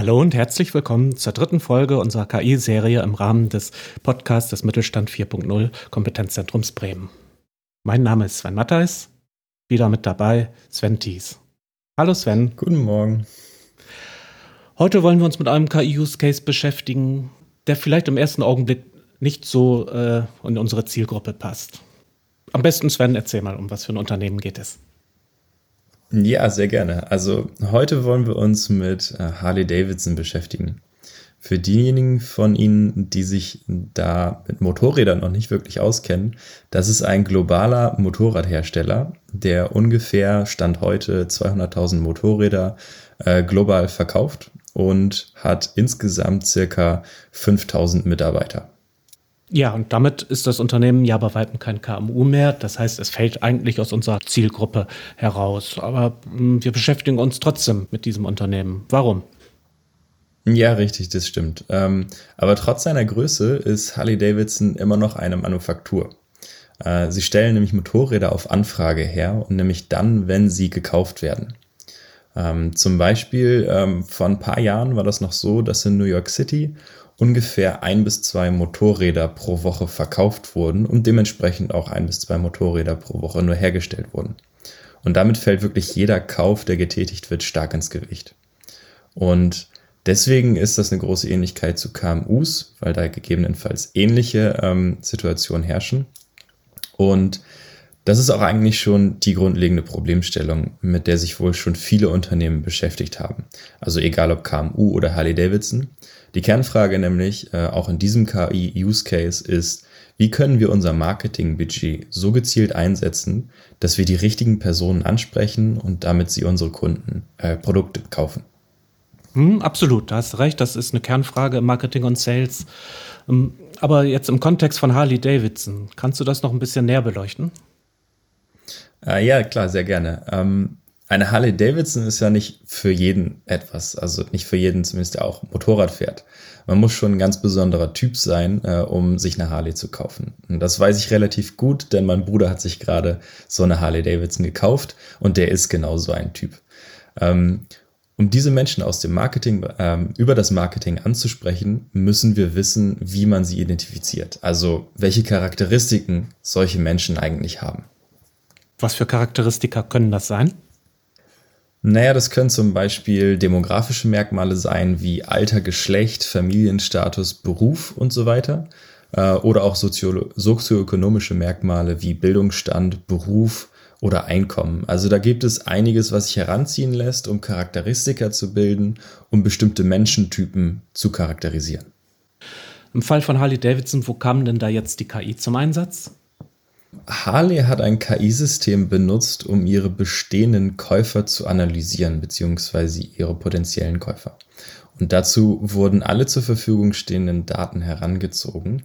Hallo und herzlich willkommen zur dritten Folge unserer KI-Serie im Rahmen des Podcasts des Mittelstand 4.0 Kompetenzzentrums Bremen. Mein Name ist Sven Mattheis, wieder mit dabei Sven Thies. Hallo Sven. Guten Morgen. Heute wollen wir uns mit einem KI-Use-Case beschäftigen, der vielleicht im ersten Augenblick nicht so äh, in unsere Zielgruppe passt. Am besten Sven, erzähl mal, um was für ein Unternehmen geht es. Ja, sehr gerne. Also heute wollen wir uns mit äh, Harley Davidson beschäftigen. Für diejenigen von Ihnen, die sich da mit Motorrädern noch nicht wirklich auskennen, das ist ein globaler Motorradhersteller, der ungefähr Stand heute 200.000 Motorräder äh, global verkauft und hat insgesamt circa 5.000 Mitarbeiter. Ja, und damit ist das Unternehmen ja bei weitem kein KMU mehr. Das heißt, es fällt eigentlich aus unserer Zielgruppe heraus. Aber hm, wir beschäftigen uns trotzdem mit diesem Unternehmen. Warum? Ja, richtig, das stimmt. Ähm, aber trotz seiner Größe ist Harley Davidson immer noch eine Manufaktur. Äh, sie stellen nämlich Motorräder auf Anfrage her und nämlich dann, wenn sie gekauft werden. Ähm, zum Beispiel ähm, vor ein paar Jahren war das noch so, dass in New York City ungefähr ein bis zwei Motorräder pro Woche verkauft wurden und dementsprechend auch ein bis zwei Motorräder pro Woche nur hergestellt wurden. Und damit fällt wirklich jeder Kauf, der getätigt wird, stark ins Gewicht. Und deswegen ist das eine große Ähnlichkeit zu KMUs, weil da gegebenenfalls ähnliche ähm, Situationen herrschen. Und das ist auch eigentlich schon die grundlegende Problemstellung, mit der sich wohl schon viele Unternehmen beschäftigt haben. Also egal ob KMU oder Harley Davidson. Die Kernfrage nämlich, äh, auch in diesem KI-Use-Case ist, wie können wir unser Marketingbudget so gezielt einsetzen, dass wir die richtigen Personen ansprechen und damit sie unsere Kunden äh, Produkte kaufen? Hm, absolut, da hast recht. Das ist eine Kernfrage im Marketing und Sales. Ähm, aber jetzt im Kontext von Harley Davidson, kannst du das noch ein bisschen näher beleuchten? Äh, ja, klar, sehr gerne. Ähm, eine Harley Davidson ist ja nicht für jeden etwas, also nicht für jeden zumindest, der auch Motorrad fährt. Man muss schon ein ganz besonderer Typ sein, äh, um sich eine Harley zu kaufen. Und das weiß ich relativ gut, denn mein Bruder hat sich gerade so eine Harley Davidson gekauft und der ist genau so ein Typ. Ähm, um diese Menschen aus dem Marketing, ähm, über das Marketing anzusprechen, müssen wir wissen, wie man sie identifiziert. Also welche Charakteristiken solche Menschen eigentlich haben. Was für Charakteristika können das sein? Naja, das können zum Beispiel demografische Merkmale sein wie Alter, Geschlecht, Familienstatus, Beruf und so weiter. Äh, oder auch sozioökonomische Merkmale wie Bildungsstand, Beruf oder Einkommen. Also da gibt es einiges, was sich heranziehen lässt, um Charakteristika zu bilden, um bestimmte Menschentypen zu charakterisieren. Im Fall von Harley Davidson, wo kam denn da jetzt die KI zum Einsatz? Harley hat ein KI-System benutzt, um ihre bestehenden Käufer zu analysieren, beziehungsweise ihre potenziellen Käufer. Und dazu wurden alle zur Verfügung stehenden Daten herangezogen,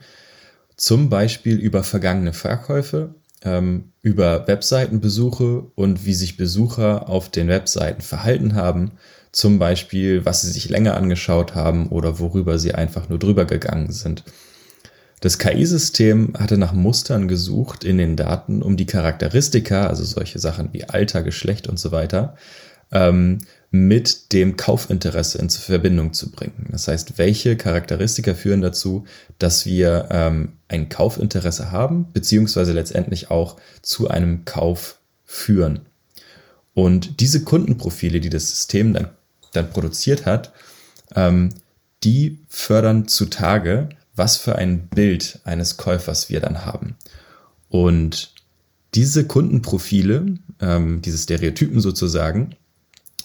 zum Beispiel über vergangene Verkäufe, ähm, über Webseitenbesuche und wie sich Besucher auf den Webseiten verhalten haben, zum Beispiel was sie sich länger angeschaut haben oder worüber sie einfach nur drüber gegangen sind. Das KI-System hatte nach Mustern gesucht in den Daten, um die Charakteristika, also solche Sachen wie Alter, Geschlecht und so weiter, ähm, mit dem Kaufinteresse in Verbindung zu bringen. Das heißt, welche Charakteristika führen dazu, dass wir ähm, ein Kaufinteresse haben, beziehungsweise letztendlich auch zu einem Kauf führen. Und diese Kundenprofile, die das System dann, dann produziert hat, ähm, die fördern zutage, was für ein Bild eines Käufers wir dann haben. Und diese Kundenprofile, ähm, diese Stereotypen sozusagen,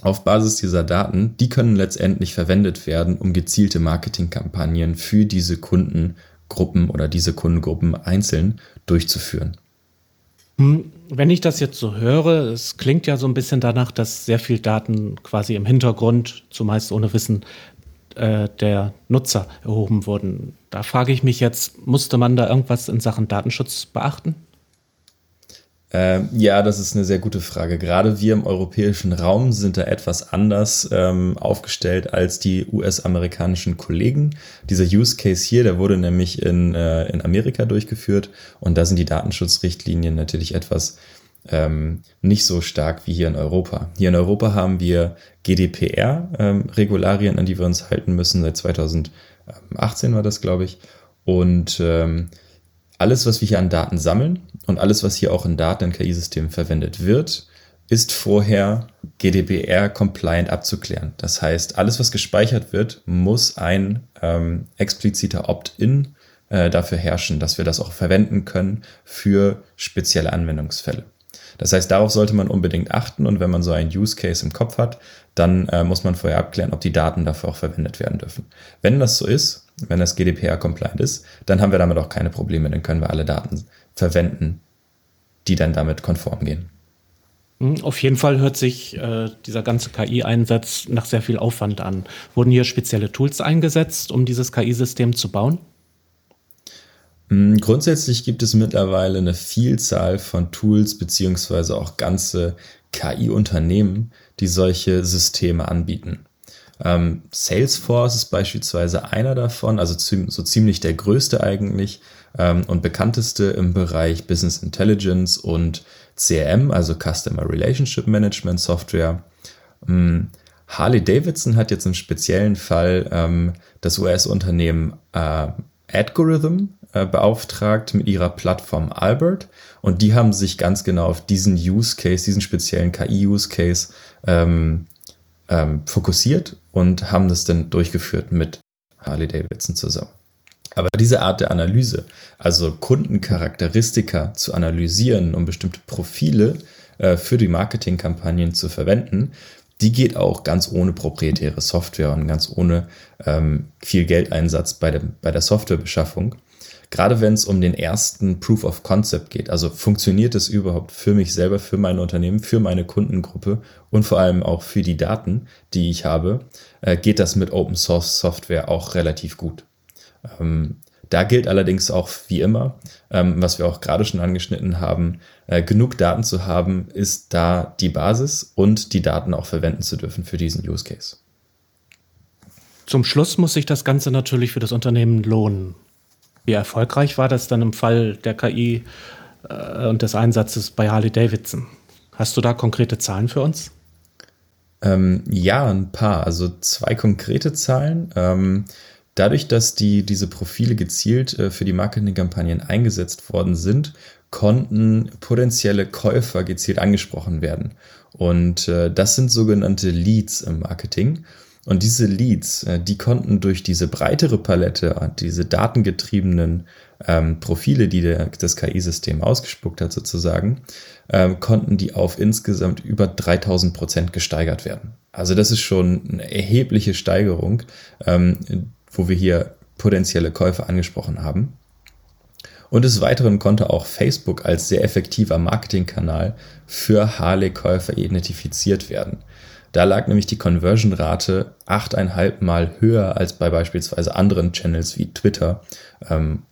auf Basis dieser Daten, die können letztendlich verwendet werden, um gezielte Marketingkampagnen für diese Kundengruppen oder diese Kundengruppen einzeln durchzuführen. Hm, wenn ich das jetzt so höre, es klingt ja so ein bisschen danach, dass sehr viel Daten quasi im Hintergrund, zumeist ohne Wissen äh, der Nutzer erhoben wurden. Da frage ich mich jetzt, musste man da irgendwas in Sachen Datenschutz beachten? Äh, ja, das ist eine sehr gute Frage. Gerade wir im europäischen Raum sind da etwas anders ähm, aufgestellt als die US-amerikanischen Kollegen. Dieser Use Case hier, der wurde nämlich in, äh, in Amerika durchgeführt und da sind die Datenschutzrichtlinien natürlich etwas ähm, nicht so stark wie hier in Europa. Hier in Europa haben wir GDPR-Regularien, ähm, an die wir uns halten müssen. Seit 2018 war das, glaube ich. Und ähm, alles, was wir hier an Daten sammeln und alles, was hier auch in Daten in KI-Systemen verwendet wird, ist vorher GDPR-compliant abzuklären. Das heißt, alles, was gespeichert wird, muss ein ähm, expliziter Opt-in äh, dafür herrschen, dass wir das auch verwenden können für spezielle Anwendungsfälle. Das heißt, darauf sollte man unbedingt achten und wenn man so einen Use Case im Kopf hat, dann äh, muss man vorher abklären, ob die Daten dafür auch verwendet werden dürfen. Wenn das so ist, wenn das GDPR-compliant ist, dann haben wir damit auch keine Probleme, dann können wir alle Daten verwenden, die dann damit konform gehen. Hm, auf jeden Fall hört sich äh, dieser ganze KI-Einsatz nach sehr viel Aufwand an. Wurden hier spezielle Tools eingesetzt, um dieses KI-System zu bauen? Hm, grundsätzlich gibt es mittlerweile eine Vielzahl von Tools beziehungsweise auch ganze KI-Unternehmen, die solche Systeme anbieten. Ähm, Salesforce ist beispielsweise einer davon, also so ziemlich der größte eigentlich ähm, und bekannteste im Bereich Business Intelligence und CRM, also Customer Relationship Management Software. Ähm, Harley Davidson hat jetzt im speziellen Fall ähm, das US-Unternehmen äh, Algorithm äh, beauftragt mit ihrer Plattform Albert und die haben sich ganz genau auf diesen Use Case, diesen speziellen KI-Use Case ähm, ähm, fokussiert und haben das dann durchgeführt mit Harley Davidson zusammen. Aber diese Art der Analyse, also Kundencharakteristika zu analysieren, um bestimmte Profile äh, für die Marketingkampagnen zu verwenden, die geht auch ganz ohne proprietäre Software und ganz ohne ähm, viel Geldeinsatz bei, dem, bei der Softwarebeschaffung. Gerade wenn es um den ersten Proof of Concept geht, also funktioniert es überhaupt für mich selber, für mein Unternehmen, für meine Kundengruppe und vor allem auch für die Daten, die ich habe, äh, geht das mit Open Source Software auch relativ gut. Ähm, da gilt allerdings auch wie immer, ähm, was wir auch gerade schon angeschnitten haben, äh, genug Daten zu haben, ist da die Basis und die Daten auch verwenden zu dürfen für diesen Use Case. Zum Schluss muss sich das Ganze natürlich für das Unternehmen lohnen. Wie erfolgreich war das dann im Fall der KI äh, und des Einsatzes bei Harley Davidson? Hast du da konkrete Zahlen für uns? Ähm, ja, ein paar. Also zwei konkrete Zahlen. Ähm, dadurch, dass die, diese Profile gezielt äh, für die Marketingkampagnen eingesetzt worden sind, konnten potenzielle Käufer gezielt angesprochen werden. Und äh, das sind sogenannte Leads im Marketing. Und diese Leads, äh, die konnten durch diese breitere Palette, diese datengetriebenen ähm, Profile, die der, das KI-System ausgespuckt hat sozusagen, ähm, konnten die auf insgesamt über 3000 Prozent gesteigert werden. Also das ist schon eine erhebliche Steigerung, ähm, wo wir hier potenzielle Käufer angesprochen haben. Und des Weiteren konnte auch Facebook als sehr effektiver Marketingkanal für Harley-Käufer identifiziert werden. Da lag nämlich die Conversion-Rate 8,5 Mal höher als bei beispielsweise anderen Channels wie Twitter ähm,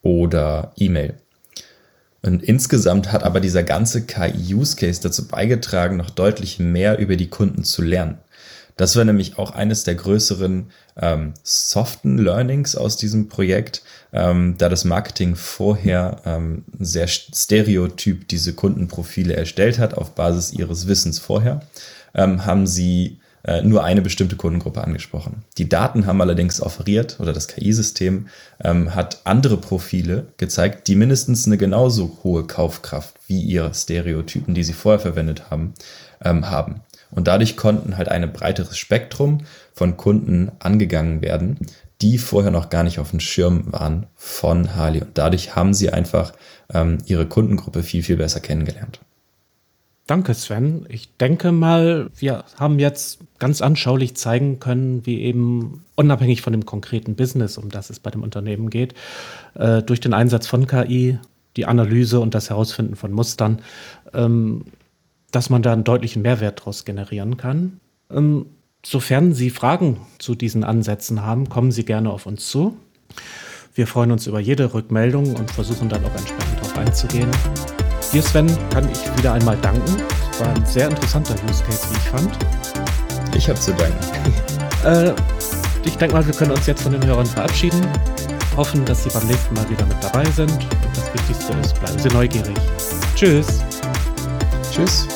oder E-Mail. Und insgesamt hat aber dieser ganze KI-Use-Case dazu beigetragen, noch deutlich mehr über die Kunden zu lernen. Das war nämlich auch eines der größeren ähm, soften Learnings aus diesem Projekt, ähm, da das Marketing vorher ähm, sehr stereotyp diese Kundenprofile erstellt hat auf Basis ihres Wissens vorher ähm, haben sie äh, nur eine bestimmte Kundengruppe angesprochen. Die Daten haben allerdings offeriert oder das KI-System ähm, hat andere Profile gezeigt, die mindestens eine genauso hohe Kaufkraft wie ihre Stereotypen, die sie vorher verwendet haben, ähm, haben. Und dadurch konnten halt ein breiteres Spektrum von Kunden angegangen werden, die vorher noch gar nicht auf dem Schirm waren von Harley. Und dadurch haben sie einfach ähm, ihre Kundengruppe viel, viel besser kennengelernt. Danke, Sven. Ich denke mal, wir haben jetzt ganz anschaulich zeigen können, wie eben unabhängig von dem konkreten Business, um das es bei dem Unternehmen geht, äh, durch den Einsatz von KI, die Analyse und das Herausfinden von Mustern, ähm, dass man da einen deutlichen Mehrwert daraus generieren kann. Ähm, sofern Sie Fragen zu diesen Ansätzen haben, kommen Sie gerne auf uns zu. Wir freuen uns über jede Rückmeldung und versuchen dann auch entsprechend darauf einzugehen. Dir, Sven, kann ich wieder einmal danken. Es war ein sehr interessanter Use Case, wie ich fand. Ich habe zu danken. äh, ich denke mal, wir können uns jetzt von den Hörern verabschieden. Hoffen, dass Sie beim nächsten Mal wieder mit dabei sind. Und das Wichtigste ist, bleiben Sie neugierig. Tschüss. Tschüss.